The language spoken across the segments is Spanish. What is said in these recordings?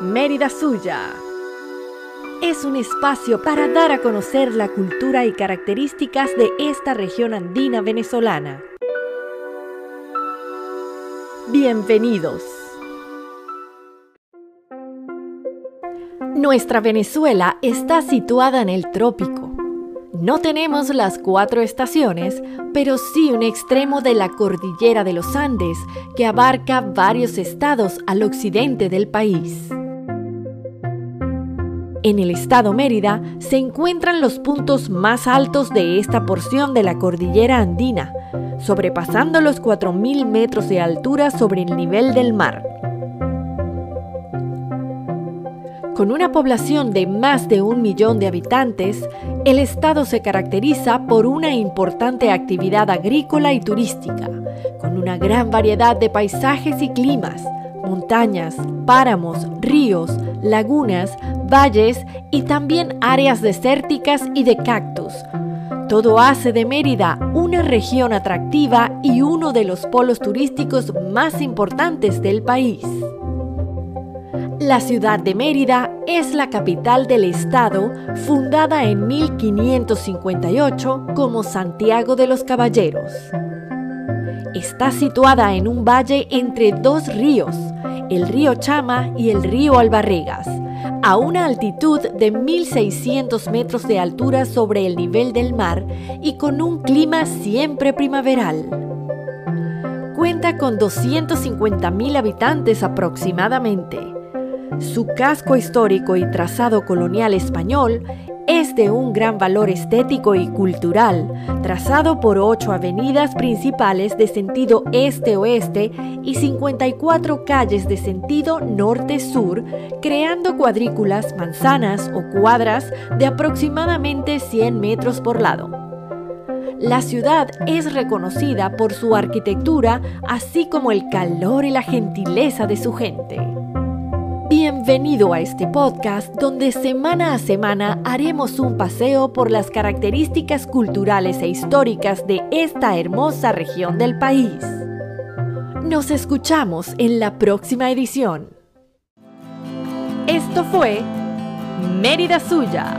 Mérida Suya. Es un espacio para dar a conocer la cultura y características de esta región andina venezolana. Bienvenidos. Nuestra Venezuela está situada en el trópico. No tenemos las cuatro estaciones, pero sí un extremo de la cordillera de los Andes que abarca varios estados al occidente del país. En el estado Mérida se encuentran los puntos más altos de esta porción de la cordillera andina, sobrepasando los 4.000 metros de altura sobre el nivel del mar. Con una población de más de un millón de habitantes, el estado se caracteriza por una importante actividad agrícola y turística, con una gran variedad de paisajes y climas, montañas, páramos, ríos, lagunas, valles y también áreas desérticas y de cactus. Todo hace de Mérida una región atractiva y uno de los polos turísticos más importantes del país. La ciudad de Mérida es la capital del estado, fundada en 1558 como Santiago de los Caballeros. Está situada en un valle entre dos ríos, el río Chama y el río Albarregas, a una altitud de 1.600 metros de altura sobre el nivel del mar y con un clima siempre primaveral. Cuenta con 250.000 habitantes aproximadamente. Su casco histórico y trazado colonial español es de un gran valor estético y cultural, trazado por ocho avenidas principales de sentido este-oeste y 54 calles de sentido norte-sur, creando cuadrículas, manzanas o cuadras de aproximadamente 100 metros por lado. La ciudad es reconocida por su arquitectura, así como el calor y la gentileza de su gente. Bienvenido a este podcast donde semana a semana haremos un paseo por las características culturales e históricas de esta hermosa región del país. Nos escuchamos en la próxima edición. Esto fue Mérida Suya.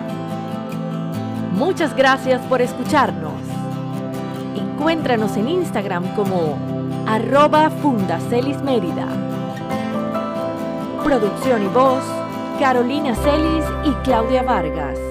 Muchas gracias por escucharnos. Encuéntranos en Instagram como arroba fundacelismérida. Producción y voz, Carolina Celis y Claudia Vargas.